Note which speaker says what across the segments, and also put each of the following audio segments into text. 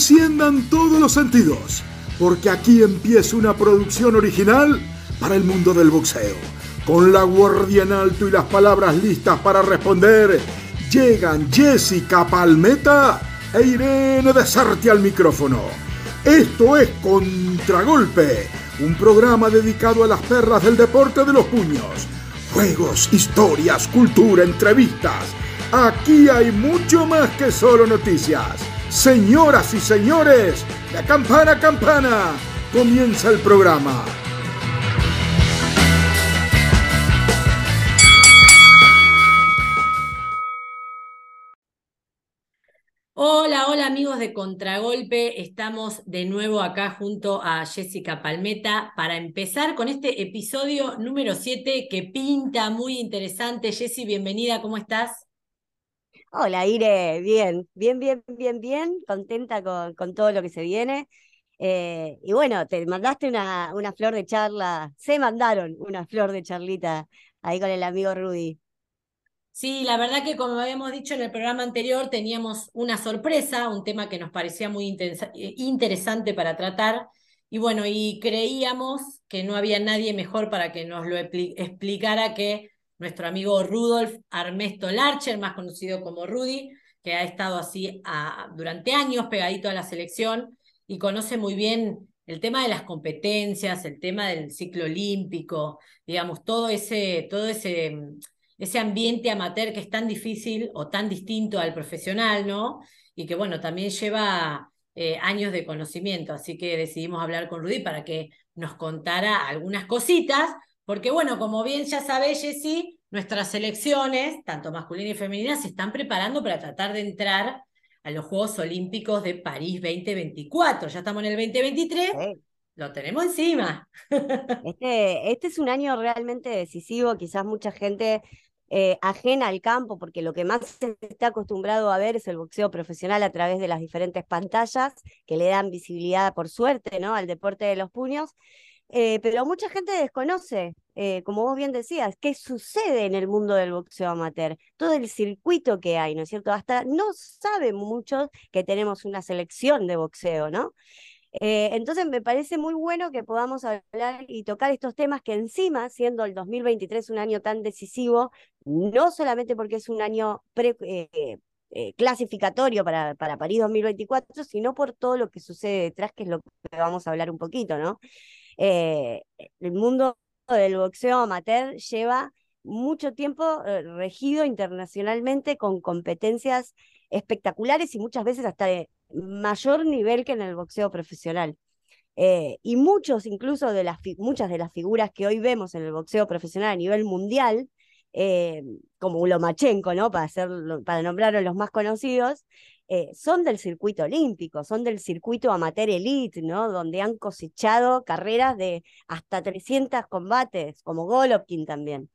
Speaker 1: Enciendan todos los sentidos, porque aquí empieza una producción original para el mundo del boxeo. Con la guardia en alto y las palabras listas para responder, llegan Jessica Palmeta e Irene Desarte al micrófono. Esto es Contragolpe, un programa dedicado a las perras del deporte de los puños. Juegos, historias, cultura, entrevistas. Aquí hay mucho más que solo noticias. Señoras y señores, la campana campana, comienza el programa.
Speaker 2: Hola, hola amigos de Contragolpe, estamos de nuevo acá junto a Jessica Palmeta para empezar con este episodio número 7 que pinta muy interesante. Jessy, bienvenida, ¿cómo estás?
Speaker 3: Hola, Ire, bien, bien, bien, bien, bien, contenta con, con todo lo que se viene. Eh, y bueno, te mandaste una, una flor de charla, se mandaron una flor de charlita ahí con el amigo Rudy.
Speaker 2: Sí, la verdad que como habíamos dicho en el programa anterior, teníamos una sorpresa, un tema que nos parecía muy eh, interesante para tratar. Y bueno, y creíamos que no había nadie mejor para que nos lo explicara que nuestro amigo Rudolf Armesto Larcher, más conocido como Rudy, que ha estado así durante años pegadito a la selección y conoce muy bien el tema de las competencias, el tema del ciclo olímpico, digamos, todo ese, todo ese, ese ambiente amateur que es tan difícil o tan distinto al profesional, ¿no? Y que, bueno, también lleva eh, años de conocimiento. Así que decidimos hablar con Rudy para que nos contara algunas cositas porque bueno, como bien ya sabéis, Jessy, nuestras selecciones, tanto masculinas y femeninas, se están preparando para tratar de entrar a los Juegos Olímpicos de París 2024. Ya estamos en el 2023. Lo tenemos encima.
Speaker 3: Este, este es un año realmente decisivo, quizás mucha gente eh, ajena al campo, porque lo que más se está acostumbrado a ver es el boxeo profesional a través de las diferentes pantallas que le dan visibilidad, por suerte, ¿no? al deporte de los puños. Eh, pero mucha gente desconoce, eh, como vos bien decías, qué sucede en el mundo del boxeo amateur, todo el circuito que hay, ¿no es cierto? Hasta no saben muchos que tenemos una selección de boxeo, ¿no? Eh, entonces me parece muy bueno que podamos hablar y tocar estos temas que encima, siendo el 2023 un año tan decisivo, no solamente porque es un año clasificatorio para, para París 2024, sino por todo lo que sucede detrás, que es lo que vamos a hablar un poquito, ¿no? Eh, el mundo del boxeo amateur lleva mucho tiempo eh, regido internacionalmente con competencias espectaculares y muchas veces hasta de mayor nivel que en el boxeo profesional. Eh, y muchos, incluso de las muchas de las figuras que hoy vemos en el boxeo profesional a nivel mundial, como Lomachenko, ¿no? Para, hacer, para nombrar a los más conocidos, eh, son del circuito olímpico, son del circuito amateur elite, ¿no? Donde han cosechado carreras de hasta 300 combates, como Golovkin también.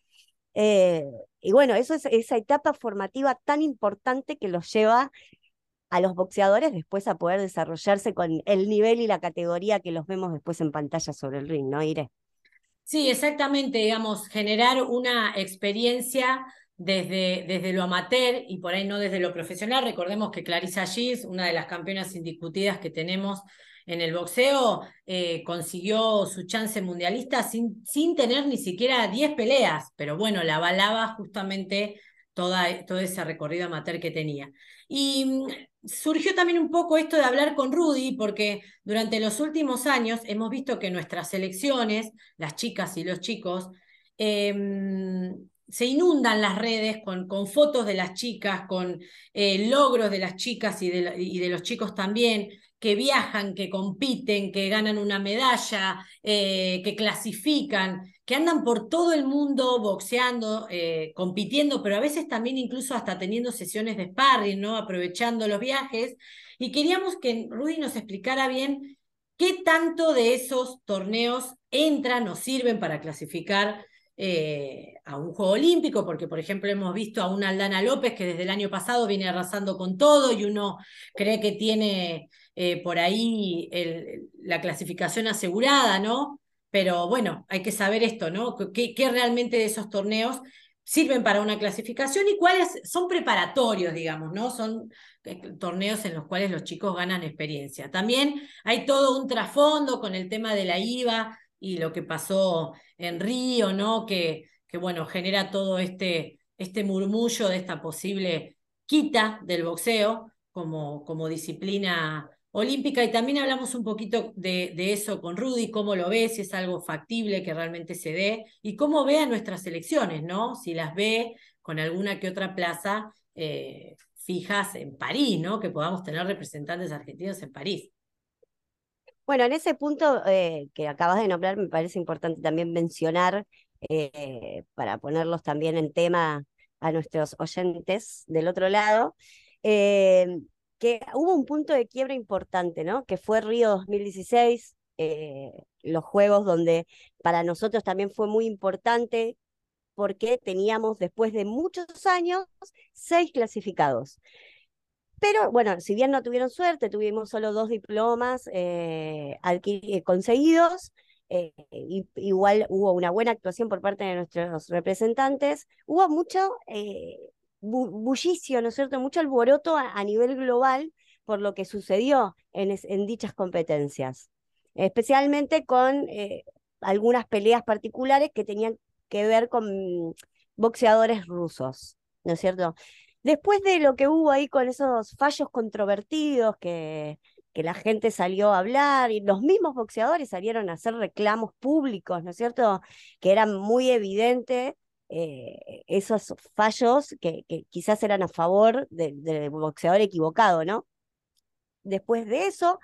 Speaker 3: Eh, y bueno, eso es esa etapa formativa tan importante que los lleva a los boxeadores después a poder desarrollarse con el nivel y la categoría que los vemos después en pantalla sobre el ring, ¿no, Iré?
Speaker 2: Sí, exactamente, digamos, generar una experiencia desde, desde lo amateur y por ahí no desde lo profesional. Recordemos que Clarissa Gis, una de las campeonas indiscutidas que tenemos en el boxeo, eh, consiguió su chance mundialista sin, sin tener ni siquiera 10 peleas, pero bueno, la avalaba justamente toda, todo ese recorrido amateur que tenía. Y mm, surgió también un poco esto de hablar con Rudy, porque durante los últimos años hemos visto que nuestras selecciones, las chicas y los chicos, em, se inundan las redes con, fotos de las chicas, con eh, logros de las chicas y de, y de, los chicos también, que viajan, que compiten, que ganan una medalla, eh, que clasifican, que andan por todo el mundo boxeando, eh, compitiendo, pero a veces también incluso hasta teniendo sesiones de sparring, ¿no? aprovechando los viajes. Y queríamos que Rudy nos explicara bien qué tanto de esos torneos entran o sirven para clasificar eh, a un juego olímpico, porque por ejemplo hemos visto a una Aldana López que desde el año pasado viene arrasando con todo y uno cree que tiene eh, por ahí la clasificación asegurada, ¿no? Pero bueno, hay que saber esto, ¿no? ¿Qué, realmente de esos torneos sirven para una clasificación y cuáles son preparatorios, digamos, ¿no? Son eh, torneos en los cuales los chicos ganan experiencia. También hay todo un trasfondo con el tema de la IVA y lo que pasó en Río, ¿no? Que, que bueno, genera todo este, este murmullo de esta posible quita del boxeo como, como disciplina olímpica y también hablamos un poquito de, de, eso con Rudy, cómo lo ve, si es algo factible que realmente se dé y cómo ve a nuestras elecciones, ¿no? Si las ve con alguna que otra plaza eh, fijas en París, ¿no? Que podamos tener representantes argentinos en París.
Speaker 3: Bueno, en ese punto eh, que acabas de nombrar, me parece importante también mencionar, eh, para ponerlos también en tema a nuestros oyentes del otro lado, que hubo un punto de quiebra importante, ¿no? Que fue Río 2016, eh, los Juegos donde para nosotros también fue muy importante porque teníamos después de muchos años seis clasificados. Pero bueno, si bien no tuvieron suerte, tuvimos solo dos diplomas eh, eh conseguidos, eh, igual hubo una buena actuación por parte de nuestros representantes, hubo mucho bullicio, ¿no es cierto? Mucho alboroto a, nivel global por lo que sucedió en, dichas competencias, especialmente con algunas peleas particulares que tenían que ver con boxeadores rusos, ¿no es cierto? Después de lo que hubo ahí con esos fallos controvertidos que, que la gente salió a hablar y los mismos boxeadores salieron a hacer reclamos públicos, ¿no es cierto? Que eran muy evidentes eh, esos fallos que, quizás eran a favor del boxeador equivocado, ¿no? Después de eso,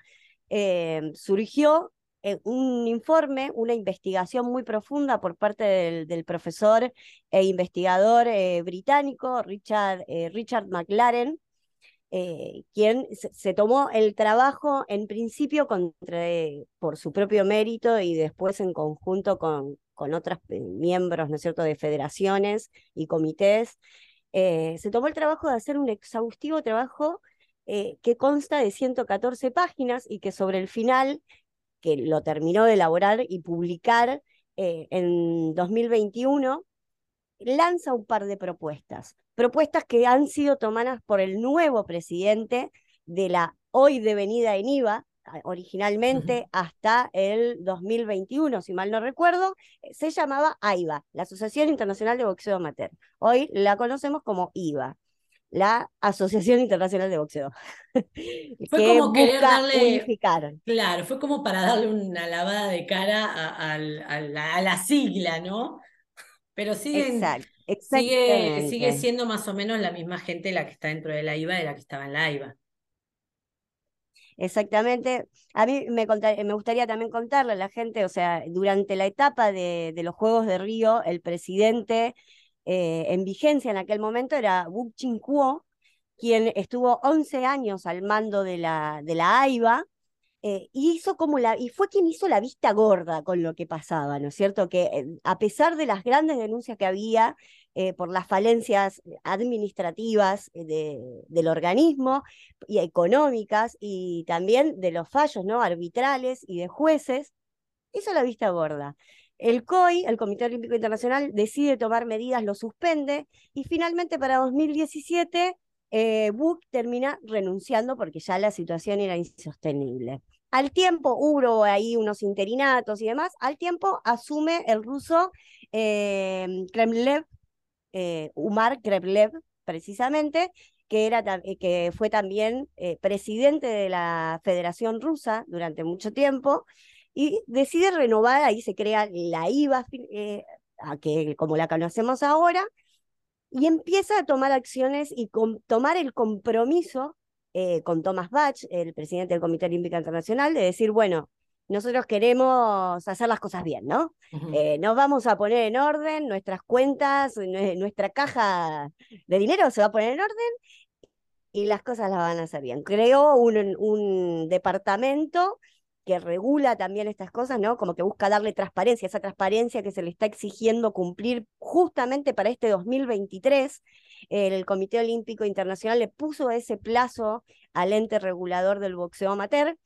Speaker 3: eh, surgió eh, un informe, una investigación muy profunda por parte del, profesor e investigador británico Richard, Richard McLaren, quien se, tomó el trabajo en principio por su propio mérito y después en conjunto con, con otros eh, miembros, ¿no es cierto?, de federaciones y comités, eh, se tomó el trabajo de hacer un exhaustivo trabajo eh, que consta de 114 páginas y que sobre el final, que lo terminó de elaborar y publicar en 2021, lanza un par de propuestas. Propuestas que han sido tomadas por el nuevo presidente de la hoy devenida ENIVA, originalmente hasta el 2021, si mal no recuerdo, eh, se llamaba AIBA, la Asociación Internacional de Boxeo Amateur. Hoy la conocemos como IVA, la Asociación Internacional de Boxeo.
Speaker 2: Fue como querer darle, Claro, fue como para darle una lavada de cara a, la, sigla, ¿no? Pero siguen, sigue, sigue siendo más o menos la misma gente la que está dentro de la IVA de la que estaba en la IVA.
Speaker 3: Exactamente. A mí me, me gustaría también contarle a la gente, o sea, durante la etapa de, los Juegos de Río, el presidente eh, en vigencia en aquel momento era Wu Kuo, quien estuvo 11 años al mando de la, de la AIBA, eh, y hizo como la, y fue quien hizo la vista gorda con lo que pasaba, ¿no es cierto? Que eh, a pesar de las grandes denuncias que había por las falencias administrativas del organismo y económicas y también de los fallos ¿no? arbitrales y de jueces, hizo la vista gorda. El COI, el Comité Olímpico Internacional, decide tomar medidas, lo suspende y finalmente para 2017 eh, Buch termina renunciando porque ya la situación era insostenible. Al tiempo hubo ahí unos interinatos y demás, al tiempo asume el ruso eh, Kremlev, eh, Umar Kremlev, precisamente, que, era, eh, que fue también presidente de la Federación Rusa durante mucho tiempo, y decide renovar, ahí se crea la IVA, que, como la conocemos ahora, y empieza a tomar acciones y tomar el compromiso con Thomas Bach, el presidente del Comité Olímpico Internacional, de decir, bueno, nosotros queremos hacer las cosas bien, ¿no? Eh, nos vamos a poner en orden nuestras cuentas, nuestra caja de dinero se va a poner en orden y las cosas las van a hacer bien. Creó un, un departamento que regula también estas cosas, ¿no? Como que busca darle transparencia, esa transparencia que se le está exigiendo cumplir justamente para este 2023. El Comité Olímpico Internacional le puso ese plazo al ente regulador del boxeo amateur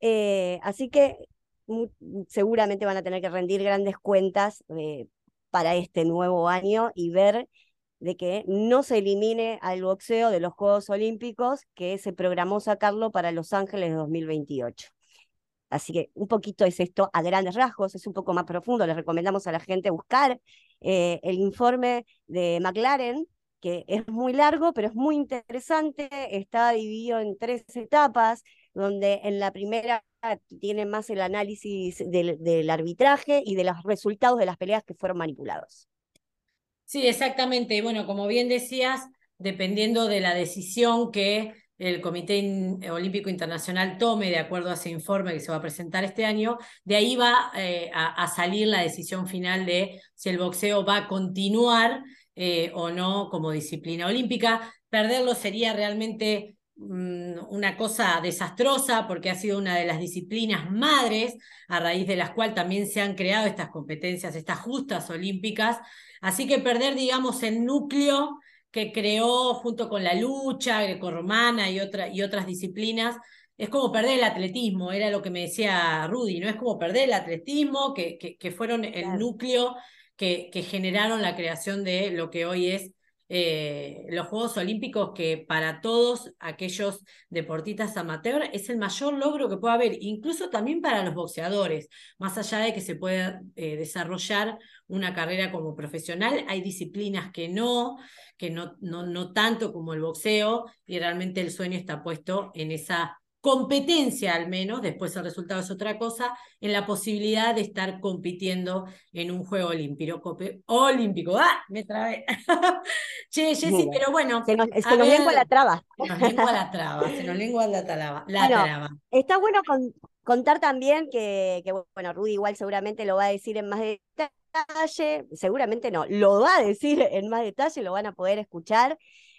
Speaker 3: eh, así que seguramente van a tener que rendir grandes cuentas eh, para este nuevo año y ver de que no se elimine al boxeo de los Juegos Olímpicos que se programó sacarlo para Los Ángeles de 2028. Así que un poquito es esto a grandes rasgos, es un poco más profundo. Les recomendamos a la gente buscar eh, el informe de McLaren, que es muy largo, pero es muy interesante. Está dividido en tres etapas, donde en la primera tiene más el análisis del, del arbitraje y de los resultados de las peleas que fueron manipulados.
Speaker 2: Sí, exactamente. Bueno, como bien decías, dependiendo de la decisión que el Comité Olímpico Internacional tome de acuerdo a ese informe que se va a presentar este año, de ahí va eh, a, salir la decisión final de si el boxeo va a continuar eh, o no como disciplina olímpica. Perderlo sería realmente mm, una cosa desastrosa porque ha sido una de las disciplinas madres a raíz de las cuales también se han creado estas competencias, estas justas olímpicas. Así que perder, digamos, el núcleo que creó junto con la lucha grecorromana y, otra, y otras disciplinas, es como perder el atletismo, era lo que me decía Rudy, ¿no? Es como perder el atletismo, que, que, fueron el núcleo que, que generaron la creación de lo que hoy es eh, los Juegos Olímpicos, que para todos aquellos deportistas amateur es el mayor logro que puede haber, incluso también para los boxeadores, más allá de que se pueda eh, desarrollar una carrera como profesional, hay disciplinas que no, que no, no, no tanto como el boxeo, y realmente el sueño está puesto en esa competencia al menos, después el resultado es otra cosa, en la posibilidad de estar compitiendo en un juego olímpico. Olímpico, ¡ah! Me trabé. che, Jessy, pero bueno.
Speaker 3: Se nos, lengua la traba.
Speaker 2: Se nos lengua la traba, se nos lengua la traba. La traba.
Speaker 3: Está bueno contar también que, que, bueno, Rudy igual seguramente lo va a decir en más detalle, seguramente no, lo va a decir en más detalle, lo van a poder escuchar.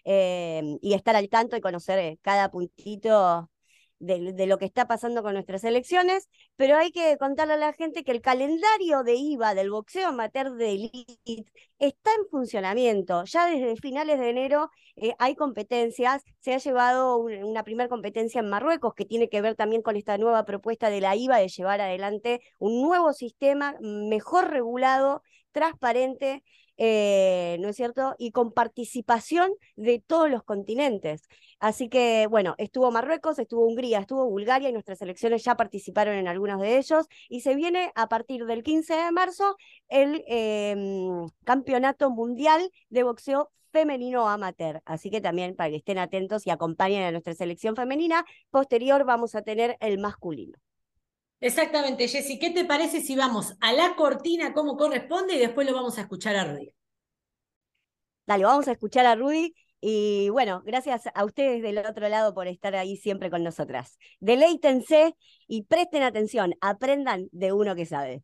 Speaker 3: Eh, y estar al tanto y conocer eh, cada puntito de, lo que está pasando con nuestras elecciones, pero hay que contarle a la gente que el calendario de IVA del boxeo amateur de elite está en funcionamiento. Ya desde finales de enero eh, hay competencias, se ha llevado una primera competencia en Marruecos que tiene que ver también con esta nueva propuesta de la IVA de llevar adelante un nuevo sistema mejor regulado, transparente eh, ¿no es cierto? Y con participación de todos los continentes. Así que, bueno, estuvo Marruecos, estuvo Hungría, estuvo Bulgaria y nuestras elecciones ya participaron en algunos de ellos. Y se viene a partir del 15 de marzo el em, Campeonato Mundial de Boxeo femenino amateur. Así que también para que estén atentos y acompañen a nuestra selección femenina, posterior vamos a tener el masculino.
Speaker 2: Exactamente, Jessy. ¿Qué te parece si vamos a la cortina como corresponde y después lo vamos a escuchar a Rudy?
Speaker 3: Dale, vamos a escuchar a Rudy. Y bueno, gracias a ustedes del otro lado por estar ahí siempre con nosotras. Deleítense y presten atención, aprendan de uno que sabe.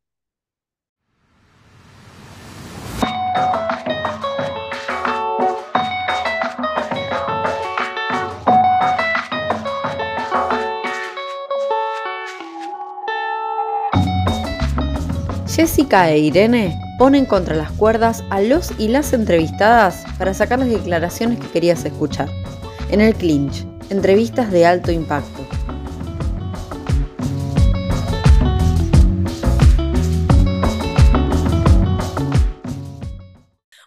Speaker 4: Jessica e Irene ponen contra las cuerdas a los y las entrevistadas para sacar las declaraciones que querías escuchar. En el clinch, entrevistas de alto impacto.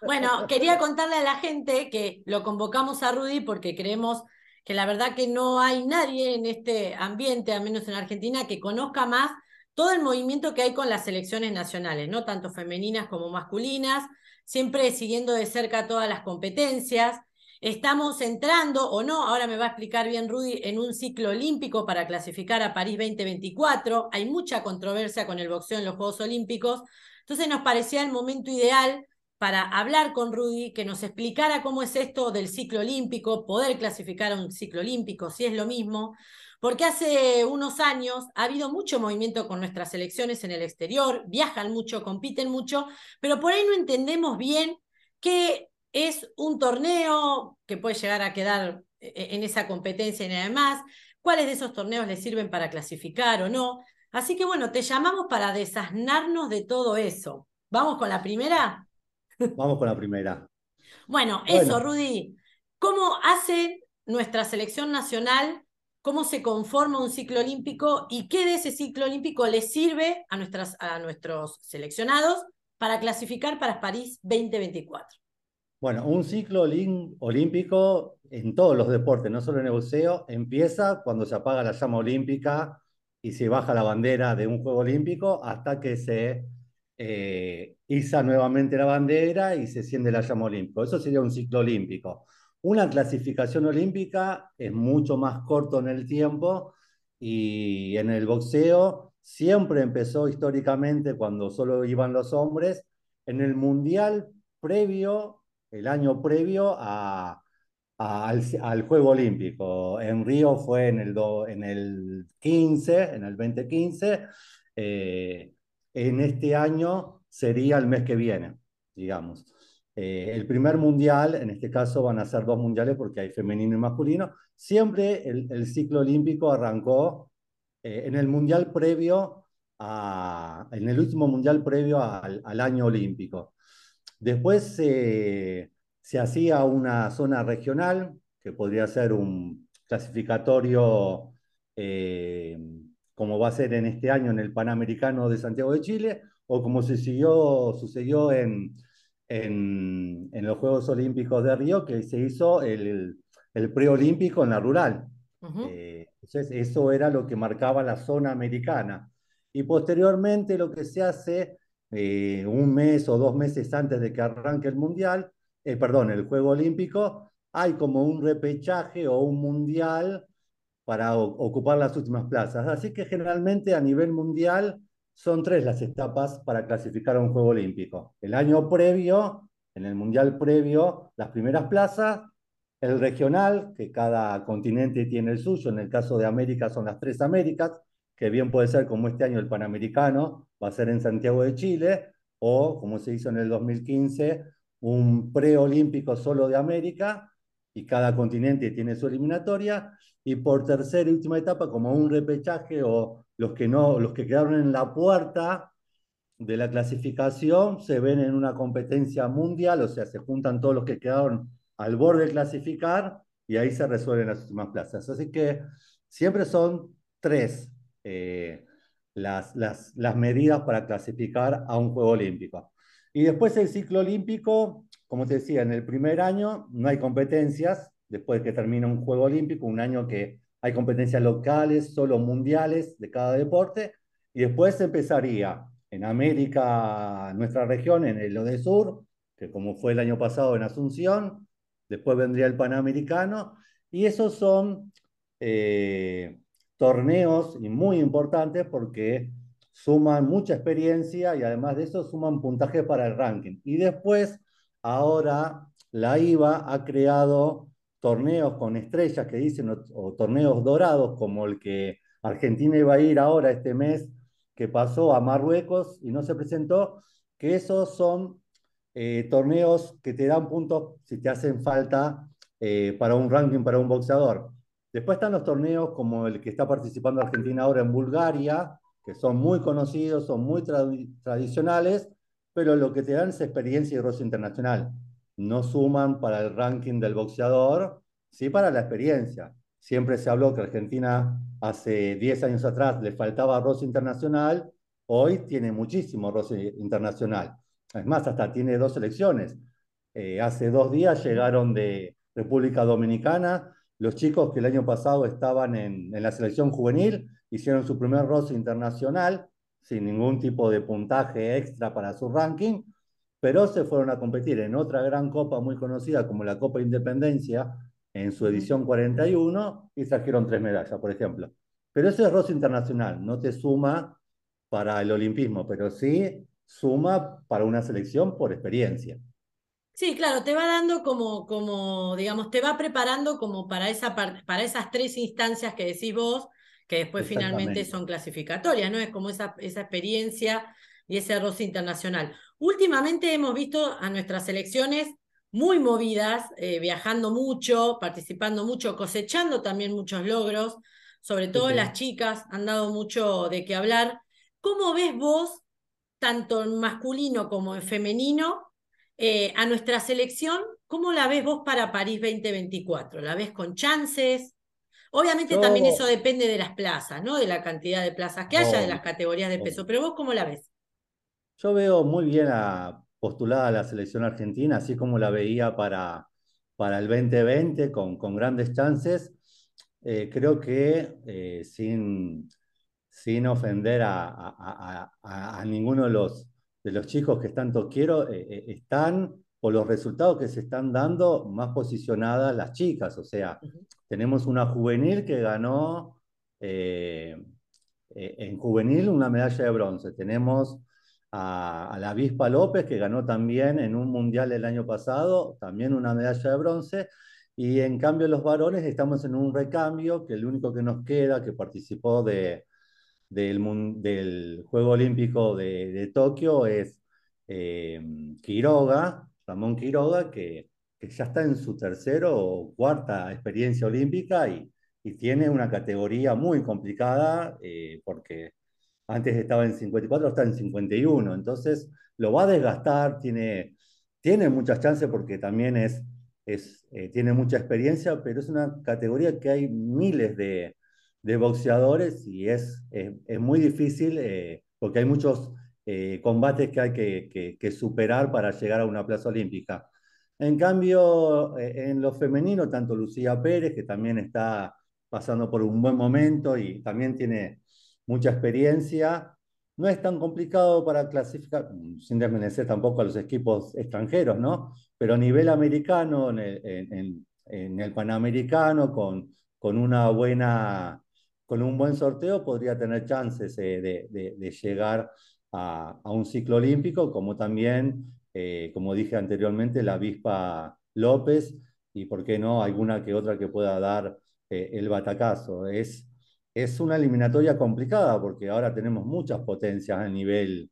Speaker 2: Bueno, quería contarle a la gente que lo convocamos a Rudy porque creemos que la verdad que no hay nadie en este ambiente, al menos en Argentina, que conozca más todo el movimiento que hay con las selecciones nacionales, ¿no? Tanto femeninas como masculinas, siempre siguiendo de cerca todas las competencias. Estamos entrando, o no, ahora me va a explicar bien Rudy, en un ciclo olímpico para clasificar a París 2024. Hay mucha controversia con el boxeo en los Juegos Olímpicos. Entonces nos parecía el momento ideal para hablar con Rudy, que nos explicara cómo es esto del ciclo olímpico, poder clasificar a un ciclo olímpico, si es lo mismo, porque hace unos años ha habido mucho movimiento con nuestras selecciones en el exterior, viajan mucho, compiten mucho, pero por ahí no entendemos bien qué es un torneo que puede llegar a quedar eh, eh, en esa competencia y nada más, cuáles de esos torneos les sirven para clasificar o no. Así que bueno, te llamamos para desasnarnos de todo eso. ¿Vamos con la primera?
Speaker 5: Vamos con la primera.
Speaker 2: Bueno, eso, Rudy. ¿Cómo hace nuestra selección nacional cómo se conforma un ciclo olímpico y qué de ese ciclo olímpico le sirve a, nuestras, a nuestros seleccionados para clasificar para París 2024?
Speaker 5: Bueno, un ciclo olímpico en todos los deportes, no solo en el boxeo, empieza cuando se apaga la llama olímpica y se baja la bandera de un juego olímpico hasta que se eh, iza nuevamente la bandera y se enciende la llama olímpica. Eso sería un ciclo olímpico. Una clasificación olímpica es mucho más corto en el tiempo y en el boxeo siempre empezó históricamente cuando solo iban los hombres. En el mundial previo el año previo a, al, Juego Olímpico. En Río fue en el, en el 15, en el 2015. Eh, en este año sería el mes que viene, digamos. Eh, el primer mundial, en este caso van a ser dos mundiales porque hay femenino y masculino. Siempre el, ciclo olímpico arrancó eh, en el mundial previo a, en el último mundial previo al, año olímpico. Después se hacía una zona regional, que podría ser un clasificatorio eh, como va a ser en este año en el Panamericano de Santiago de Chile, o como se siguió, sucedió en, en, los Juegos Olímpicos de Río, que se hizo el, el preolímpico en la rural. Eh, entonces, eso era lo que marcaba la zona americana. Y posteriormente lo que se hace eh, un mes o dos meses antes de que arranque el mundial, eh, perdón, el Juego Olímpico, hay como un repechaje o un mundial para ocupar las últimas plazas. Así que generalmente a nivel mundial son tres las etapas para clasificar a un Juego Olímpico. El año previo, en el mundial previo, las primeras plazas, el regional, que cada continente tiene el suyo, en el caso de América son las tres Américas, que bien puede ser como este año el Panamericano, va a ser en Santiago de Chile, o como se hizo en el 2015, un preolímpico solo de América, y cada continente tiene su eliminatoria, y por tercera y última etapa, como un repechaje, o los que, no, los que quedaron en la puerta de la clasificación se ven en una competencia mundial, o sea, se juntan todos los que quedaron al borde de clasificar, y ahí se resuelven las últimas plazas. Así que siempre son tres eh, las, las, las medidas para clasificar a un Juego Olímpico. Y después el ciclo olímpico, como te decía, en el primer año no hay competencias, después que termina un Juego Olímpico, un año que hay competencias locales, solo mundiales de cada deporte, y después empezaría en América, nuestra región, en el de Sur, que como fue el año pasado en Asunción, después vendría el Panamericano, y esos son eh, torneos muy importantes porque suman mucha experiencia y además de eso suman puntaje para el ranking. Y después, ahora la IVA ha creado torneos con estrellas que dicen, o, torneos dorados, como el que Argentina iba a ir ahora este mes, que pasó a Marruecos y no se presentó, que esos son eh, torneos que te dan puntos si te hacen falta eh, para un ranking para un boxeador. Después están los torneos como el que está participando Argentina ahora en Bulgaria, que son muy conocidos, son muy tradicionales, pero lo que te dan es experiencia y roce internacional. No suman para el ranking del boxeador, sí para la experiencia. Siempre se habló que Argentina hace 10 años atrás le faltaba roce internacional, hoy tiene muchísimo roce internacional. Es más, hasta tiene dos selecciones. Eh, hace dos días llegaron de República Dominicana los chicos que el año pasado estaban en, la selección juvenil hicieron su primer roce internacional sin ningún tipo de puntaje extra para su ranking, pero se fueron a competir en otra gran copa muy conocida como la Copa Independencia en su edición 41 y trajeron tres medallas, por ejemplo. Pero eso es roce internacional, no te suma para el olimpismo, pero sí suma para una selección por experiencia.
Speaker 2: Sí, claro, te va dando como, como, digamos, te va preparando como para, esa para esas tres instancias que decís vos, que después finalmente son clasificatorias, ¿no? Es como esa, esa experiencia y ese arroz internacional. Últimamente hemos visto a nuestras selecciones muy movidas, eh, viajando mucho, participando mucho, cosechando también muchos logros, sobre todo las chicas han dado mucho de qué hablar. ¿Cómo ves vos, tanto en masculino como en femenino, eh, a nuestra selección, ¿cómo la ves vos para París 2024? ¿La ves con chances? Obviamente también eso depende de las plazas, ¿no? De la cantidad de plazas que haya, de las categorías de peso, pero vos cómo la ves?
Speaker 5: Yo veo muy bien a, postulada la selección argentina, así como la veía para, para el 2020, con, con grandes chances. Eh, creo que eh, sin, sin ofender a, a, a, a, ninguno de los, de los chicos que tanto quiero, eh, están, por los resultados que se están dando, más posicionadas las chicas. O sea, uh -huh. tenemos una juvenil que ganó en juvenil una medalla de bronce. Tenemos a, la Avispa López, que ganó también en un mundial el año pasado, también una medalla de bronce. Y en cambio los varones estamos en un recambio, que el único que nos queda, que participó de, del, Juego Olímpico de, de Tokio, es eh, Quiroga, Ramón Quiroga, que, que, ya está en su tercero o cuarta experiencia olímpica y, y tiene una categoría muy complicada, eh, porque antes estaba en 54, está en 51, entonces lo va a desgastar, tiene, tiene muchas chances porque también es, es, eh, tiene mucha experiencia, pero es una categoría que hay miles de, boxeadores y es, es, muy difícil eh, porque hay muchos eh, combates que hay que, que, superar para llegar a una plaza olímpica. En cambio, en lo femenino, tanto Lucía Pérez, que también está pasando por un buen momento y también tiene mucha experiencia. No es tan complicado para clasificar, sin desmerecer tampoco a los equipos extranjeros, ¿no? Pero a nivel americano, en el, Panamericano, con, una buena, con un buen sorteo, podría tener chances eh, de, llegar a, a, un ciclo olímpico, como también, eh, como dije anteriormente, la avispa López, y por qué no, alguna que otra que pueda dar eh, el batacazo. Es, es una eliminatoria complicada porque ahora tenemos muchas potencias a nivel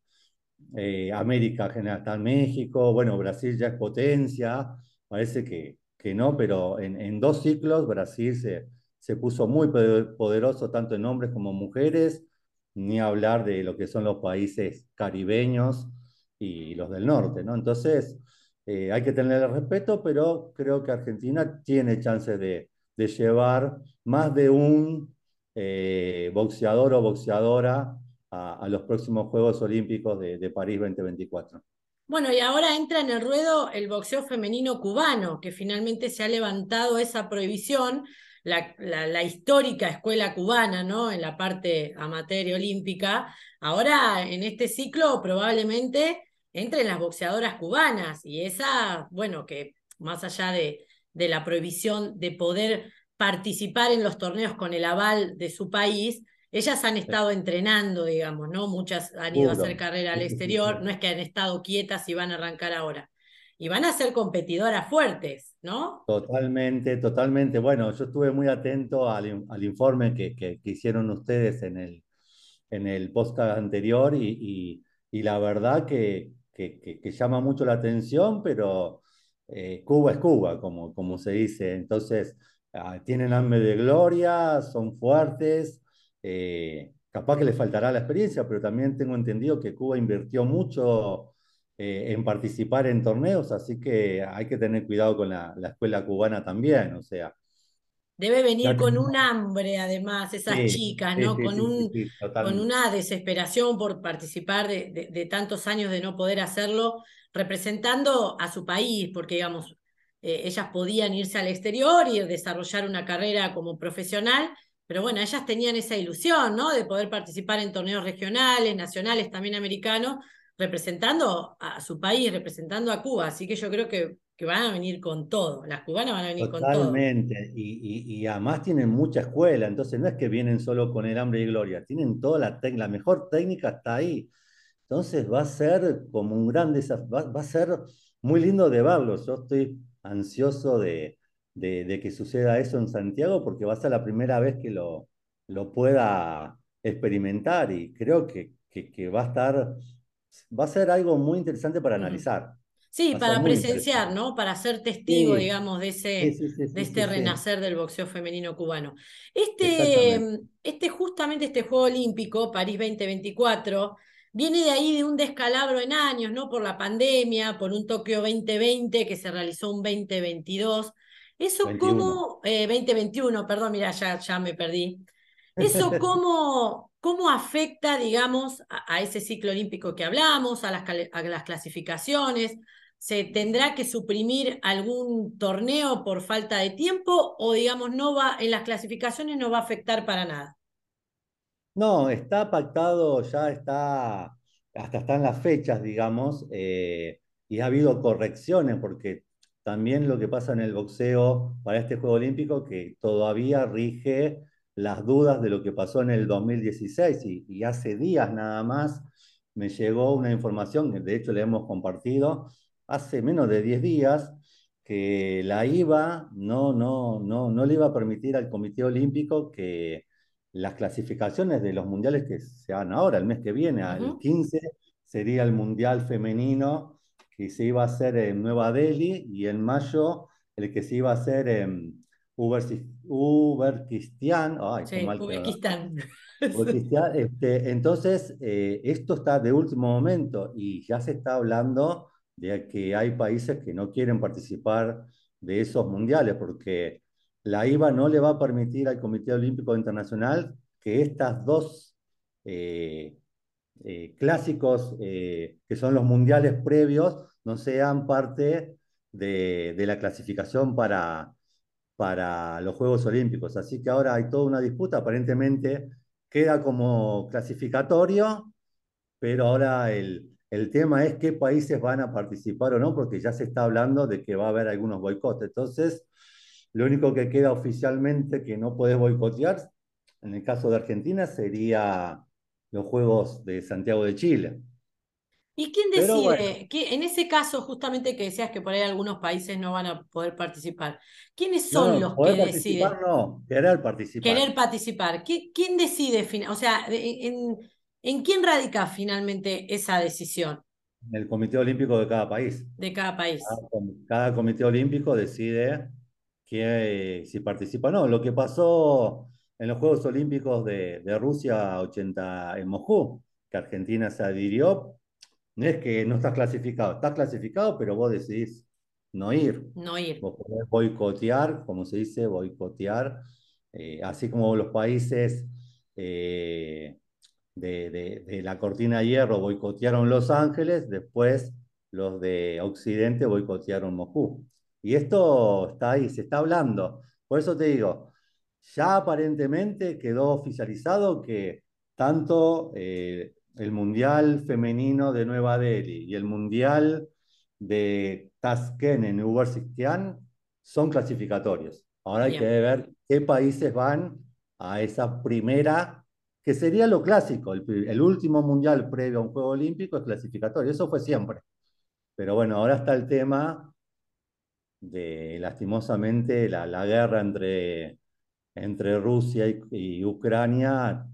Speaker 5: eh, América general, México, bueno, Brasil ya es potencia, parece que, que no, pero en, en, dos ciclos Brasil se, se puso muy poderoso tanto en hombres como mujeres, ni hablar de lo que son los países caribeños y los del norte, ¿no? Entonces, eh, hay que tener respeto, pero creo que Argentina tiene chances de, de llevar más de un eh, boxeador o boxeadora a, los próximos Juegos Olímpicos de, París 2024.
Speaker 2: Bueno, y ahora entra en el ruedo el boxeo femenino cubano, que finalmente se ha levantado esa prohibición, la histórica escuela cubana, ¿no? En la parte amateur y olímpica. Ahora, en este ciclo, probablemente entren las boxeadoras cubanas, y esa, bueno, que más allá de, de la prohibición de poder participar en los torneos con el aval de su país, ellas han estado entrenando, digamos, ¿no? Muchas han ido a hacer carrera al exterior, no es que han estado quietas y van a arrancar ahora. Y van a ser competidoras fuertes, ¿no?
Speaker 5: Totalmente, totalmente. Bueno, yo estuve muy atento al, al informe que, que, que, hicieron ustedes en el, en el podcast anterior y, y, y la verdad que, que, llama mucho la atención, pero eh, Cuba es Cuba, como, como se dice. Entonces, Ah, tienen hambre de gloria, son fuertes, eh, capaz que les faltará la experiencia, pero también tengo entendido que Cuba invirtió mucho eh, en participar en torneos, así que hay que tener cuidado con la, la escuela cubana también, o sea.
Speaker 2: Debe venir con un hambre, además, esas sí, chicas, ¿no? Sí, sí, con, un, con una desesperación por participar de, de, de tantos años de no poder hacerlo, representando a su país, porque, digamos, eh, ellas podían irse al exterior y desarrollar una carrera como profesional, pero bueno, ellas tenían esa ilusión, ¿no? De poder participar en torneos regionales, nacionales, también americanos, representando a su país, representando a Cuba. Así que yo creo que, que van a venir con todo, las cubanas van a venir con todo.
Speaker 5: Totalmente, y, y, además tienen mucha escuela, entonces no es que vienen solo con el hambre y gloria, tienen toda la, la mejor técnica está ahí. Entonces va a ser como un gran desafío, va, a ser muy lindo de verlo. Yo estoy ansioso de, de, de, que suceda eso en Santiago porque va a ser la primera vez que lo, lo pueda experimentar y creo que, que, que, va a estar, va a ser algo muy interesante para analizar.
Speaker 2: Sí, para presenciar, ¿no? Para ser testigo, sí. digamos, de ese, sí, sí, de este renacer del boxeo femenino cubano. Este, este, justamente este Juego Olímpico, París 2024, viene de ahí de un descalabro en años, ¿no? Por la pandemia, por un Tokio 2020 que se realizó un 2022. Eso 21. como, eh, 2021, perdón, mira, ya, ya me perdí. Eso cómo, ¿Cómo afecta, digamos, a, ese ciclo olímpico que hablamos, a las, a las clasificaciones? ¿Se tendrá que suprimir algún torneo por falta de tiempo o, digamos, no va, en las clasificaciones no va a afectar para nada?
Speaker 5: No, está pactado, ya está, hasta están las fechas, digamos, eh, y ha habido correcciones, porque también lo que pasa en el boxeo para este Juego Olímpico, que todavía rige las dudas de lo que pasó en el 2016 y, hace días nada más me llegó una información que de hecho le hemos compartido hace menos de 10 días que la IVA no, no, no, no le iba a permitir al Comité Olímpico que las clasificaciones de los mundiales que se hagan ahora, el mes que viene, el 15, sería el Mundial Femenino que se iba a hacer en Nueva Delhi y en mayo el que se iba a hacer en Uberkistán, ay,
Speaker 2: sí, Uberkistán.
Speaker 5: Este, entonces, eh, esto está de último momento y ya se está hablando de que hay países que no quieren participar de esos mundiales porque la IVA no le va a permitir al Comité Olímpico Internacional que estas dos eh, eh, clásicos, que son los mundiales previos, no sean parte de, la clasificación para, los Juegos Olímpicos. Así que ahora hay toda una disputa, aparentemente queda como clasificatorio, pero ahora el tema es qué países van a participar o no, porque ya se está hablando de que va a haber algunos boicotes. Entonces, lo único que queda oficialmente que no puedes boicotear, en el caso de Argentina, sería los Juegos de Santiago de Chile.
Speaker 2: ¿Y quién decide? en ese caso, justamente que decías que por ahí algunos países no van a poder participar, ¿quiénes son los que deciden?
Speaker 5: No, querer participar.
Speaker 2: Querer participar. ¿Quién decide? O sea, en, en, quién radica finalmente esa decisión?
Speaker 5: En el Comité Olímpico de cada país.
Speaker 2: De cada país.
Speaker 5: Cada, Comité Olímpico decide que, si participa o no. Lo que pasó en los Juegos Olímpicos de, de Rusia 80 en Moscú, que Argentina se adhirió no es que no estás clasificado, estás clasificado, pero vos decidís no ir.
Speaker 2: No ir.
Speaker 5: Vos podés boicotear, como se dice, boicotear, eh, así como los países eh, de, la cortina de hierro boicotearon Los Ángeles, después los de Occidente boicotearon Moscú. Y esto está ahí, se está hablando. Por eso te digo, ya aparentemente quedó oficializado que tanto eh, el Mundial Femenino de Nueva Delhi y el Mundial de Tashkent en Uzbekistán son clasificatorios. Ahora hay que ver qué países van a esa primera, que sería lo clásico, el, último mundial previo a un Juego Olímpico es clasificatorio, eso fue siempre. Pero bueno, ahora está el tema de lastimosamente la, guerra entre, entre Rusia y Ucrania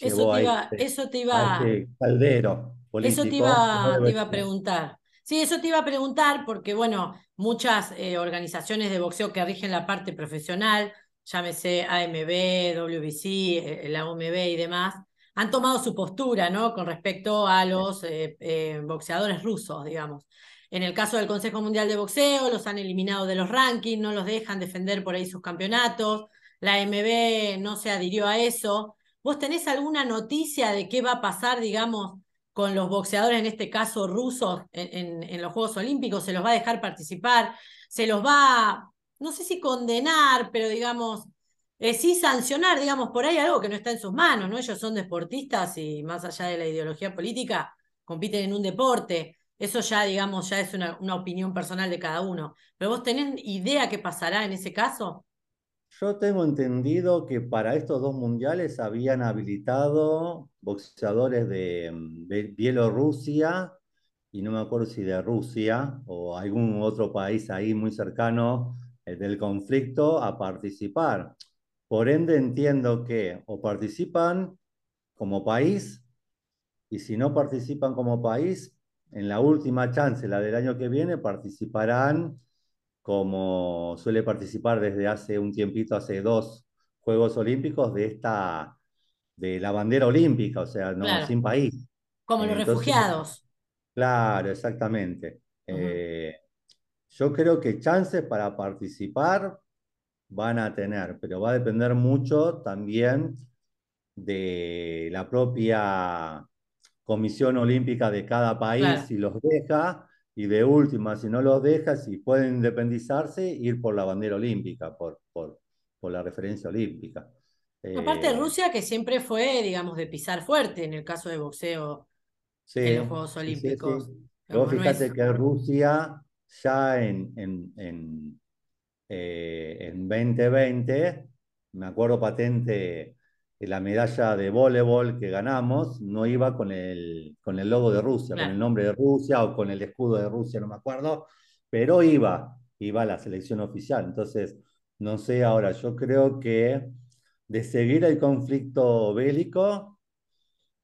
Speaker 2: eso te, iba, eso te iba,
Speaker 5: caldero
Speaker 2: Eso te iba, iba, a preguntar. Sí, eso te iba a preguntar porque, bueno, muchas eh, organizaciones de boxeo que rigen la parte profesional, llámese AMB, WBC, eh, la OMB y demás, han tomado su postura, ¿no? Con respecto a los eh, boxeadores rusos, digamos. En el caso del Consejo Mundial de Boxeo, los han eliminado de los rankings, no los dejan defender por ahí sus campeonatos. La AMB no se adhirió a eso. ¿Vos tenés alguna noticia de qué va a pasar, digamos, con los boxeadores, en este caso rusos, en, los Juegos Olímpicos? ¿Se los va a dejar participar? ¿Se los va, no sé si condenar, pero digamos, eh, sí sancionar, digamos, por ahí algo que no está en sus manos, ¿no? Ellos son deportistas y más allá de la ideología política, compiten en un deporte. Eso ya, digamos, ya es una, una opinión personal de cada uno. Pero vos tenés idea qué pasará en ese caso?
Speaker 5: Yo tengo entendido que para estos dos mundiales habían habilitado boxeadores de, mm, Bielorrusia y no me acuerdo si de Rusia o algún otro país ahí muy cercano eh, del conflicto a participar. Por ende entiendo que o participan como país y si no participan como país, en la última chance, la del año que viene, participarán como suele participar desde hace un tiempito, hace dos Juegos Olímpicos, de esta, de la bandera olímpica, o sea, no, sin país.
Speaker 2: Como los refugiados.
Speaker 5: Claro, exactamente. Eh, yo creo que chances para participar van a tener, pero va a depender mucho también de la propia comisión olímpica de cada país si los deja, y de última, si no los deja, si pueden independizarse, ir por la bandera olímpica, por, por, por la referencia olímpica.
Speaker 2: Aparte de eh, Rusia, que siempre fue, digamos, de pisar fuerte en el caso de boxeo en los Juegos Olímpicos.
Speaker 5: Luego fíjate que Rusia ya en, en, en, eh, en 2020, me acuerdo patente la medalla de voleibol que ganamos no iba con el, con el logo de Rusia, con el nombre de Rusia o con el escudo de Rusia, no me acuerdo, pero iba, iba a la selección oficial. Entonces, no sé, ahora yo creo que de seguir el conflicto bélico,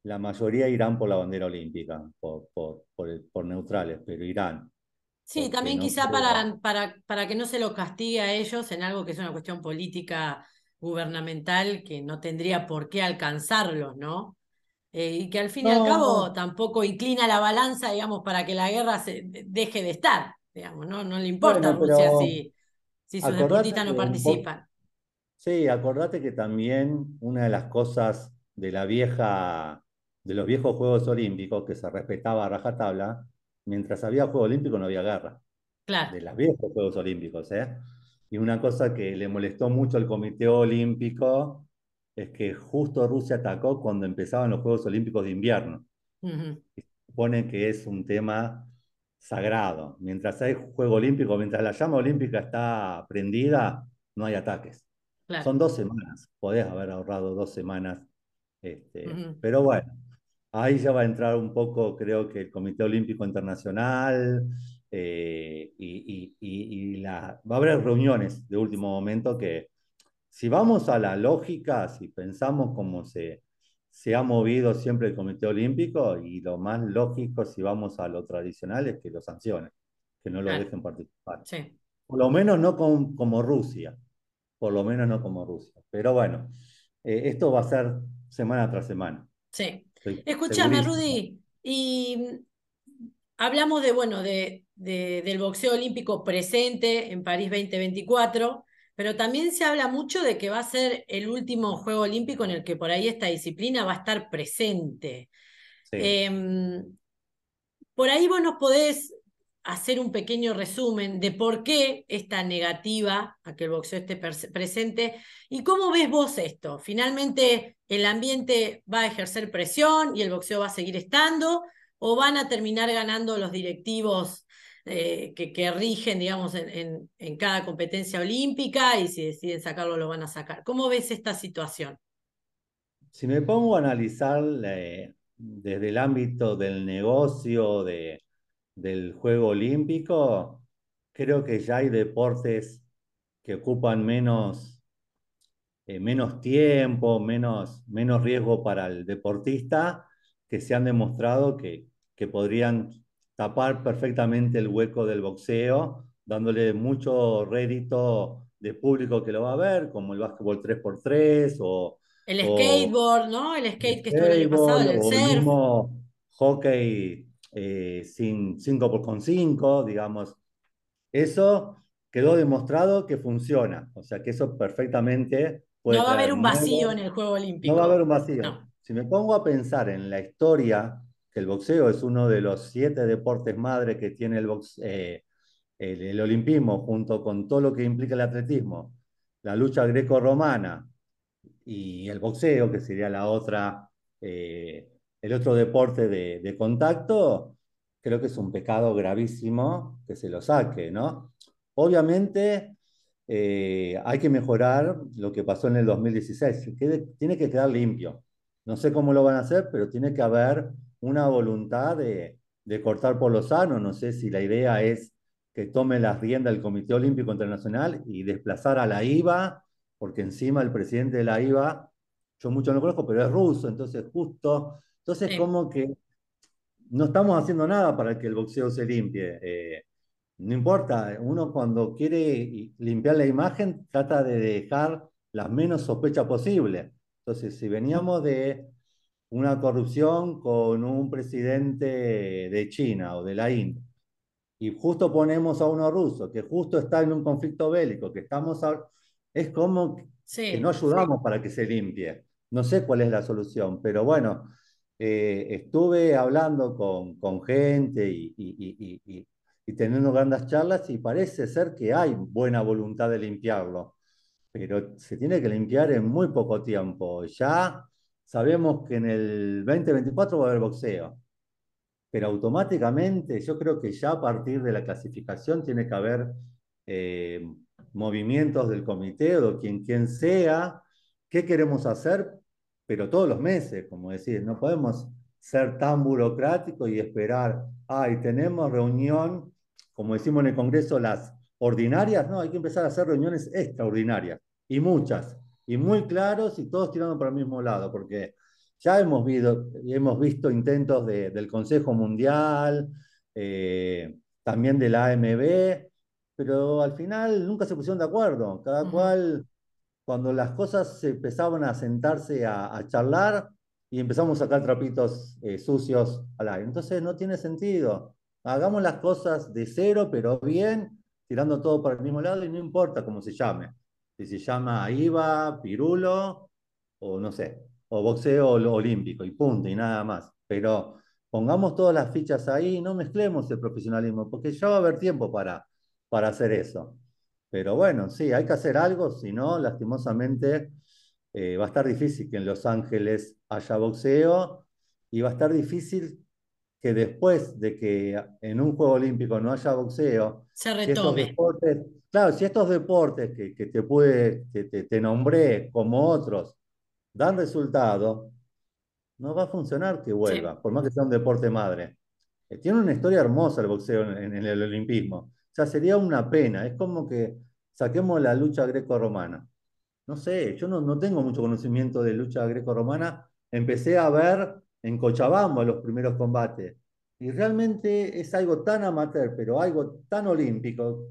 Speaker 5: la mayoría irán por la bandera olímpica, por, por, por, neutrales, pero irán.
Speaker 2: Sí, también quizá para, para, para que no se lo castigue a ellos en algo que es una cuestión política gubernamental que no tendría por qué alcanzarlos, ¿no? Eh, y que al fin y al cabo tampoco inclina la balanza, digamos, para que la guerra se deje de estar, digamos, no, no le importa a Rusia si, si sus deportistas no participan.
Speaker 5: Sí, acordate que también una de las cosas de la vieja, de los viejos Juegos Olímpicos, que se respetaba a rajatabla, mientras había Juego Olímpico no había guerra.
Speaker 2: Claro.
Speaker 5: De los viejos Juegos Olímpicos, ¿eh? Y una cosa que le molestó mucho al Comité Olímpico es que justo Rusia atacó cuando empezaban los Juegos Olímpicos de invierno. Se supone que es un tema sagrado. Mientras hay Juego Olímpico, mientras la llama olímpica está prendida, no hay ataques. Son dos semanas, podés haber ahorrado dos semanas. Este, Pero bueno, ahí ya va a entrar un poco, creo que el Comité Olímpico Internacional, eh, y, la, va a haber reuniones de último momento que, si vamos a la lógica, si pensamos cómo se, se ha movido siempre el Comité Olímpico, y lo más lógico, si vamos a lo tradicional, es que lo sancionen, que no lo dejen participar. Por lo menos no como Rusia, por lo menos no como Rusia. Pero bueno, eh, esto va a ser semana tras semana.
Speaker 2: Sí. Escúchame, Rudy, y hablamos de, bueno, de, del boxeo olímpico presente en París 2024, pero también se habla mucho de que va a ser el último Juego Olímpico en el que por ahí esta disciplina va a estar presente. Em, por ahí vos nos podés hacer un pequeño resumen de por qué esta negativa a que el boxeo esté presente y cómo ves vos esto. Finalmente, el ambiente va a ejercer presión y el boxeo va a seguir estando, o van a terminar ganando los directivos eh, que, rigen, digamos, en, en, cada competencia olímpica y si deciden sacarlo lo van a sacar. ¿Cómo ves esta situación?
Speaker 5: Si me pongo a analizar desde el ámbito del negocio, de, del juego olímpico, creo que ya hay deportes que ocupan menos, eh, menos tiempo, menos, menos riesgo para el deportista, que se han demostrado que, que podrían tapar perfectamente el hueco del boxeo, dándole mucho rédito de público que lo va a ver, como el básquetbol 3x3 o...
Speaker 2: El skateboard, ¿no? El skate que estuvo el año pasado, el surf. Mismo
Speaker 5: hockey eh, sin 5x5, digamos. Eso quedó demostrado que funciona, o sea que eso perfectamente
Speaker 2: puede No va a haber un vacío en el Juego Olímpico.
Speaker 5: No va a haber un vacío. Si me pongo a pensar en la historia que el boxeo es uno de los siete deportes madre que tiene el, eh, olimpismo, junto con todo lo que implica el atletismo, la lucha greco-romana y el boxeo, que sería la otra, eh, el otro deporte de, contacto, creo que es un pecado gravísimo que se lo saque, ¿no? Obviamente eh, hay que mejorar lo que pasó en el 2016, tiene que quedar limpio. No sé cómo lo van a hacer, pero tiene que haber una voluntad de, cortar por lo sano. No sé si la idea es que tome las riendas del Comité Olímpico Internacional y desplazar a la IVA, porque encima el presidente de la IVA, yo mucho no lo conozco, pero es ruso, entonces justo, entonces como que no estamos haciendo nada para que el boxeo se limpie. Eh, no importa, uno cuando quiere limpiar la imagen trata de dejar las menos sospechas posible. Entonces, si veníamos de una corrupción con un presidente de China o de la India, y justo ponemos a uno ruso, que justo está en un conflicto bélico, que estamos... es como que no ayudamos para que se limpie. no sé cuál es la solución, pero bueno, eh, estuve hablando con, con gente y, y, y, y, teniendo grandes charlas y parece ser que hay buena voluntad de limpiarlo, pero se tiene que limpiar en muy poco tiempo. Ya sabemos que en el 2024 va a haber boxeo, pero automáticamente yo creo que ya a partir de la clasificación tiene que haber eh, movimientos del comité o quien, quien sea, qué queremos hacer, pero todos los meses, como decir, no podemos ser tan burocráticos y esperar, ay, tenemos reunión, como decimos en el Congreso, las ordinarias, no, hay que empezar a hacer reuniones extraordinarias, y muchas, y muy claros y todos tirando para el mismo lado, porque ya hemos, visto, hemos visto intentos de, del Consejo Mundial, eh, también de la AMB, pero al final nunca se pusieron de acuerdo. Cada uh -huh. cual, cuando las cosas empezaban a sentarse a, a charlar y empezamos a sacar trapitos eh, sucios al aire. Entonces no tiene sentido. Hagamos las cosas de cero, pero bien, tirando todo para el mismo lado y no importa cómo se llame. Si se llama IVA, Pirulo, o no sé, o boxeo olímpico, y punto, y nada más. Pero pongamos todas las fichas ahí, no mezclemos el profesionalismo, porque ya va a haber tiempo para para hacer eso. Pero bueno, sí, hay que hacer algo, si no, lastimosamente eh, va a estar difícil que en Los Ángeles haya boxeo y va a estar difícil que después de que en un Juego Olímpico no haya boxeo,
Speaker 2: se retome.
Speaker 5: Deportes, claro, si estos deportes que, que te, pude, que te, te nombré como otros dan resultado, no va a funcionar que vuelva, sí. por más que sea un deporte madre. Eh, tiene una historia hermosa el boxeo en, en el olimpismo. O sea, sería una pena. Es como que saquemos la lucha greco-romana. No sé, yo no, no tengo mucho conocimiento de lucha greco-romana. Empecé a ver en Cochabamba los primeros combates. Y realmente es algo tan amateur, pero algo tan olímpico,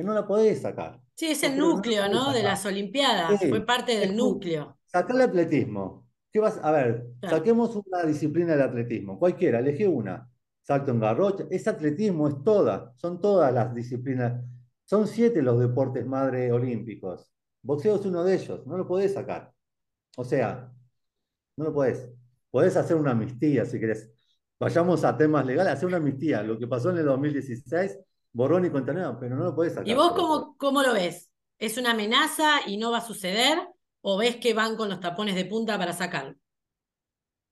Speaker 5: que no la podés sacar.
Speaker 2: Sí, es el núcleo, ¿no? ¿no? De las Olimpiadas. Sí, Fue parte del núcleo.
Speaker 5: Sacar el atletismo. ¿Qué vas? A ver, claro. saquemos una disciplina del atletismo. Cualquiera, elegí una salto en garrocha, es atletismo, es toda, son todas las disciplinas. Son siete los deportes madre olímpicos. Boxeo es uno de ellos, no lo podés sacar. O sea, no lo podés. Podés hacer una amnistía si querés. Vayamos a temas legales, hacer una amnistía. Lo que pasó en el 2016, borrón y cuenta pero no lo podés sacar.
Speaker 2: ¿Y vos cómo, cómo lo ves? ¿Es una amenaza y no va a suceder? ¿O ves que van con los tapones de punta para sacarlo?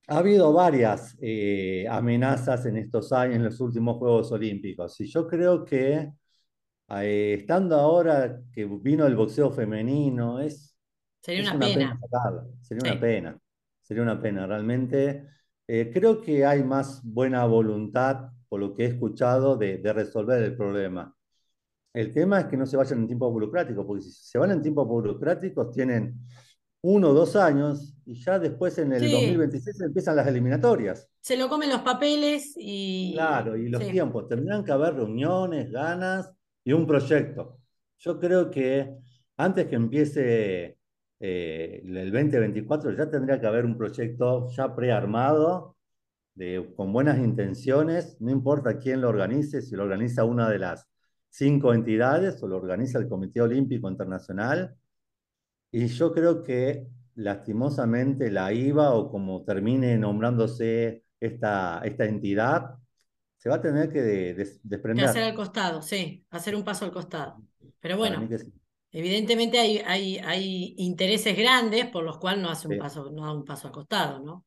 Speaker 5: Ha habido varias eh, amenazas en estos años, en los últimos Juegos Olímpicos, y yo creo que eh, estando ahora que vino el boxeo femenino, es,
Speaker 2: sería es una, una, pena.
Speaker 5: pena sería sí. una pena, sería una pena realmente. Eh, creo que hay más buena voluntad, por lo que he escuchado, de, de, resolver el problema. El tema es que no se vayan en tiempos burocráticos, porque si se van en tiempos burocráticos tienen uno o dos años y ya después en el sí. 2026 empiezan las eliminatorias.
Speaker 2: Se lo comen los papeles y...
Speaker 5: Claro, y los sí. tiempos. Tendrán que haber reuniones, ganas y un proyecto. Yo creo que antes que empiece eh, el 2024 ya tendría que haber un proyecto ya prearmado, de, con buenas intenciones, no importa quién lo organice, si lo organiza una de las cinco entidades o lo organiza el Comité Olímpico Internacional, y yo creo que lastimosamente la IVA o como termine nombrándose esta, esta entidad, se va a tener que des, desprender.
Speaker 2: Que hacer al costado, sí, hacer un paso al costado. Pero bueno, sí. evidentemente hay, hay, hay intereses grandes por los cuales no hace un sí. paso, no da un paso al costado, ¿no?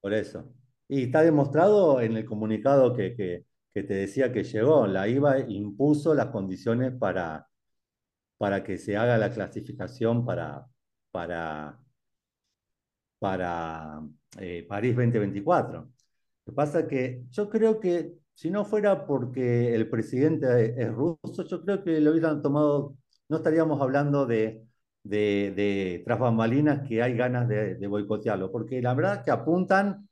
Speaker 5: Por eso. Y está demostrado en el comunicado que, que, que te decía que llegó, la IVA impuso las condiciones para, para que se haga la clasificación para, para, para eh, París 2024. Lo que pasa es que yo creo que si no fuera porque el presidente es ruso, yo creo que lo hubieran tomado, no estaríamos hablando de, de, de tras bambalinas que hay ganas de, de boicotearlo, porque la verdad es que apuntan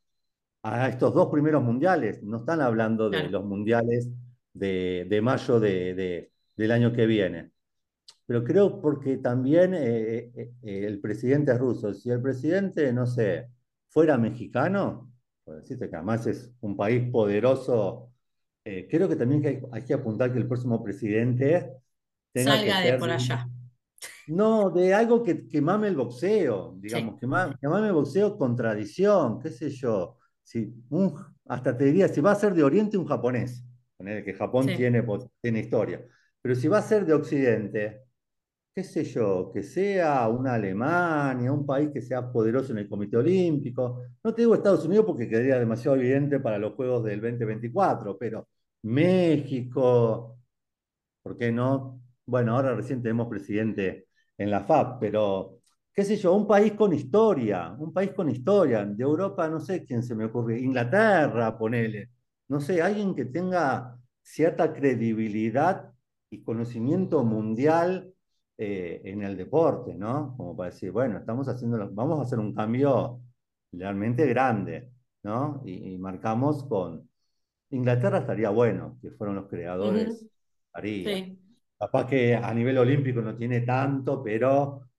Speaker 5: a estos dos primeros mundiales, no están hablando de claro. los mundiales de, de mayo de, de, del año que viene pero creo porque también eh, eh, eh, el presidente es ruso. Si el presidente, no sé, fuera mexicano, por decirte que además es un país poderoso, eh, creo que también hay, hay, que apuntar que el próximo presidente
Speaker 2: tenga salga que de por allá.
Speaker 5: No, de algo que, que mame el boxeo, digamos, que, mame, el boxeo con tradición, qué sé yo. Si un, hasta te diría, si va a ser de Oriente, un japonés, el que Japón tiene, tiene historia. Pero si va a ser de Occidente, qué sé yo, que sea una Alemania, un país que sea poderoso en el Comité Olímpico. No te digo Estados Unidos porque quedaría demasiado evidente para los Juegos del 2024, pero México, ¿por qué no? Bueno, ahora recién tenemos presidente en la FAB, pero qué sé yo, un país con historia, un país con historia. De Europa no sé quién se me ocurre, Inglaterra, ponele. No sé, alguien que tenga cierta credibilidad y conocimiento mundial eh, en el deporte, ¿no? Como para decir, bueno, estamos haciendo, vamos a hacer un cambio realmente grande, ¿no? Y, marcamos con Inglaterra estaría bueno, que fueron los creadores. Sí. Capaz que a nivel olímpico no tiene tanto, pero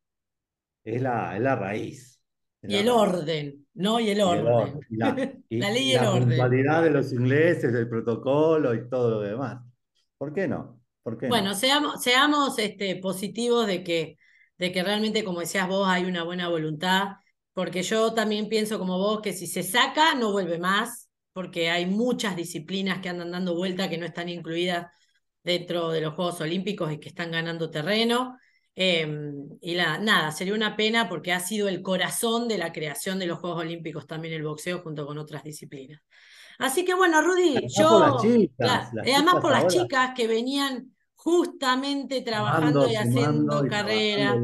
Speaker 5: es la, es la raíz.
Speaker 2: y el orden, ¿no? Y el orden.
Speaker 5: la, ley y el orden. La de los ingleses, el protocolo y todo lo demás. ¿Por qué no?
Speaker 2: bueno, seamos, seamos este, positivos de que, de que realmente, como decías vos, hay una buena voluntad, porque yo también pienso como vos que si se saca, no vuelve más, porque hay muchas disciplinas que andan dando vuelta que no están incluidas dentro de los Juegos Olímpicos y que están ganando terreno. Em, y la, nada, sería una pena porque ha sido el corazón de la creación de los Juegos Olímpicos también el boxeo junto con otras disciplinas. Así que bueno, Rudy, yo. además por las chicas que venían justamente trabajando y haciendo carrera.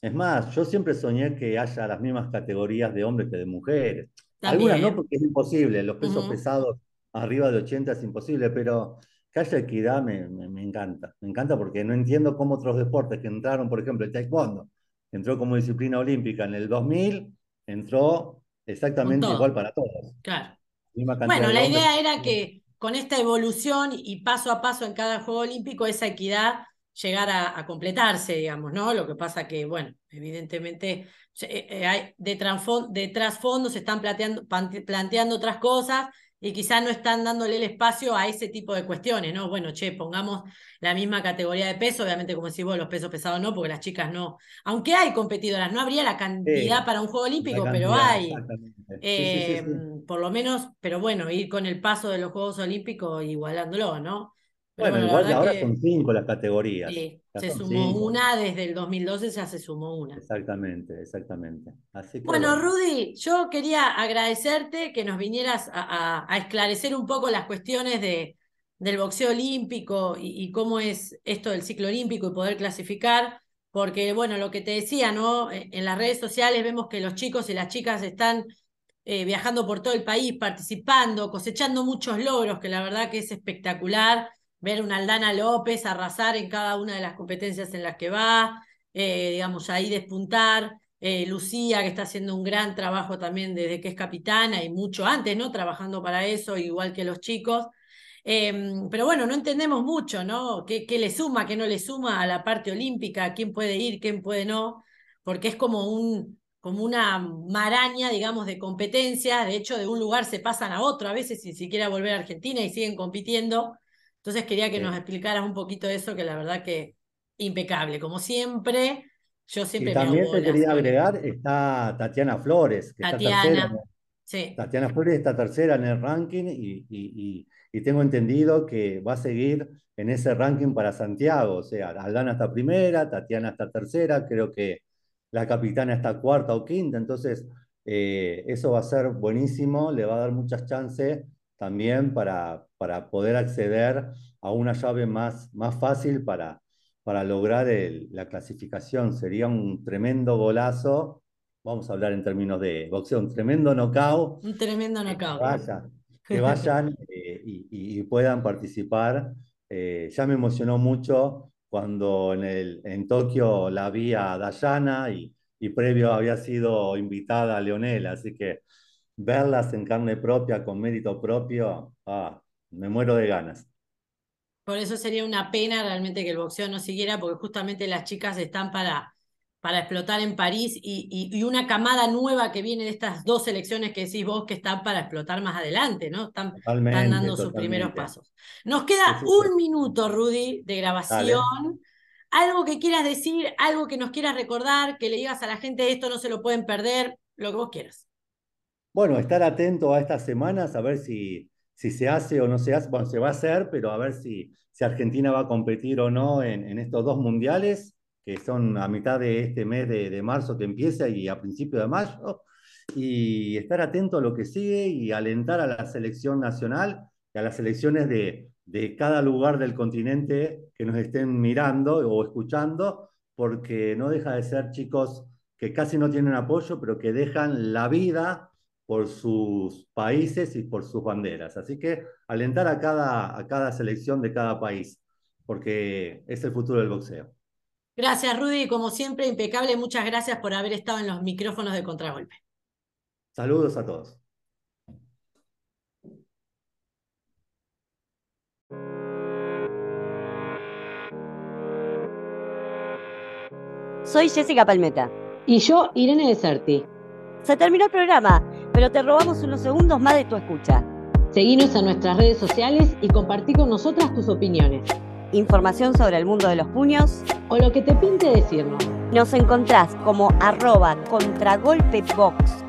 Speaker 5: Es más, yo siempre soñé que haya las mismas categorías de hombres que de mujeres. Algunas no, porque es imposible. Los pesos pesados arriba de 80 es imposible, pero haya equidad me, me, encanta. Me encanta porque no entiendo cómo otros deportes que entraron, por ejemplo, el taekwondo, entró como disciplina olímpica en el 2000, entró exactamente igual para todos.
Speaker 2: Claro. Bueno, la idea era que con esta evolución y paso a paso en cada Juego Olímpico, esa equidad llegara a, completarse, digamos, ¿no? Lo que pasa que, bueno, evidentemente eh, eh, de, de trasfondo se están planteando, planteando otras cosas y quizás no están dándole el espacio a ese tipo de cuestiones, ¿no? Bueno, che, pongamos la misma categoría de peso, obviamente como decís vos, los pesos pesados no, porque las chicas no, aunque hay competidoras, no habría la cantidad para un Juego Olímpico, pero hay. Em, por lo menos, pero bueno, ir con el paso de los Juegos Olímpicos igualándolo, ¿no?
Speaker 5: Bueno, igual ahora son cinco las categorías.
Speaker 2: Sí, se sumó una, desde el 2012 ya se sumó una.
Speaker 5: Exactamente, exactamente.
Speaker 2: bueno, Rudy, yo quería agradecerte que nos vinieras a, esclarecer un poco las cuestiones de, del boxeo olímpico y, cómo es esto del ciclo olímpico y poder clasificar, porque bueno, lo que te decía, ¿no? E, en las redes sociales vemos que los chicos y las chicas están eh, viajando por todo el país, participando, cosechando muchos logros, que la verdad que es espectacular ver una Aldana López arrasar en cada una de las competencias en las que va, eh, digamos, ahí despuntar. Eh, Lucía, que está haciendo un gran trabajo también desde que es capitana y mucho antes, ¿no? Trabajando para eso, igual que los chicos. Em, pero bueno, no entendemos mucho, ¿no? ¿Qué, ¿Qué, le suma, qué no le suma a la parte olímpica? ¿Quién puede ir, quién puede no? Porque es como, un, como una maraña, digamos, de competencias. De hecho, de un lugar se pasan a otro, a veces sin siquiera volver a Argentina y siguen compitiendo. Entonces quería que nos explicaras un poquito eso, que la verdad que impecable, como siempre. Yo siempre
Speaker 5: y también te quería agregar, está Tatiana Flores, que
Speaker 2: Tatiana,
Speaker 5: sí. Tatiana Flores está tercera en el ranking y, y, y, tengo entendido que va a seguir en ese ranking para Santiago. O sea, Aldana está primera, Tatiana está tercera, creo que la capitana está cuarta o quinta. Entonces, eh, eso va a ser buenísimo, le va a dar muchas chances también para, para poder acceder a una llave más, más fácil para, para lograr la clasificación. Sería un tremendo golazo, vamos a hablar en términos de boxeo, un tremendo knockout.
Speaker 2: Un tremendo knockout.
Speaker 5: Que vayan, eh, y, puedan participar. Eh, ya me emocionó mucho cuando en, el, en Tokio la vi a Dayana y, y previo había sido invitada a Leonela, así que verlas en carne propia, con mérito propio, ah, me muero de ganas.
Speaker 2: Por eso sería una pena realmente que el boxeo no siguiera, porque justamente las chicas están para, para explotar en París y, y, una camada nueva que viene de estas dos selecciones que decís vos que están para explotar más adelante, ¿no? Están, dando sus primeros pasos. Nos queda un minuto, Rudy, de grabación. algo que quieras decir, algo que nos quieras recordar, que le digas a la gente esto no se lo pueden perder, lo que vos quieras.
Speaker 5: Bueno, estar atento a estas semanas, a ver si, si se hace o no se hace. Bueno, se va a hacer, pero a ver si, si Argentina va a competir o no en, en estos dos mundiales, que son a mitad de este mes de, de marzo que empieza y a principio de mayo. Y estar atento a lo que sigue y alentar a la selección nacional y a las selecciones de, de cada lugar del continente que nos estén mirando o escuchando, porque no deja de ser chicos que casi no tienen apoyo, pero que dejan la vida por sus países y por sus banderas. Así que alentar a cada, a cada selección de cada país, porque es el futuro del boxeo.
Speaker 2: Gracias, Rudy. Como siempre, impecable. Muchas gracias por haber estado en los micrófonos de Contragolpe.
Speaker 5: Saludos a todos.
Speaker 3: Soy Jessica Palmeta.
Speaker 2: Y yo, Irene Deserti.
Speaker 3: Se terminó el programa, pero te robamos unos segundos más de tu escucha.
Speaker 2: Seguinos en nuestras redes sociales y compartí con nosotras tus opiniones.
Speaker 3: Información sobre el mundo de los puños.
Speaker 2: O lo que te pinte decirnos.
Speaker 3: Nos encontrás como arroba contragolpebox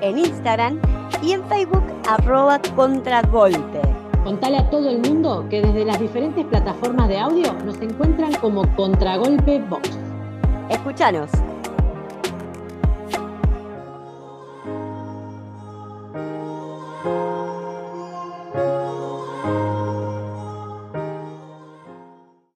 Speaker 3: en Instagram y en Facebook arroba contragolpe.
Speaker 2: Contale a todo el mundo que desde las diferentes plataformas de audio nos encuentran como Contragolpe Box.
Speaker 3: Escúchanos.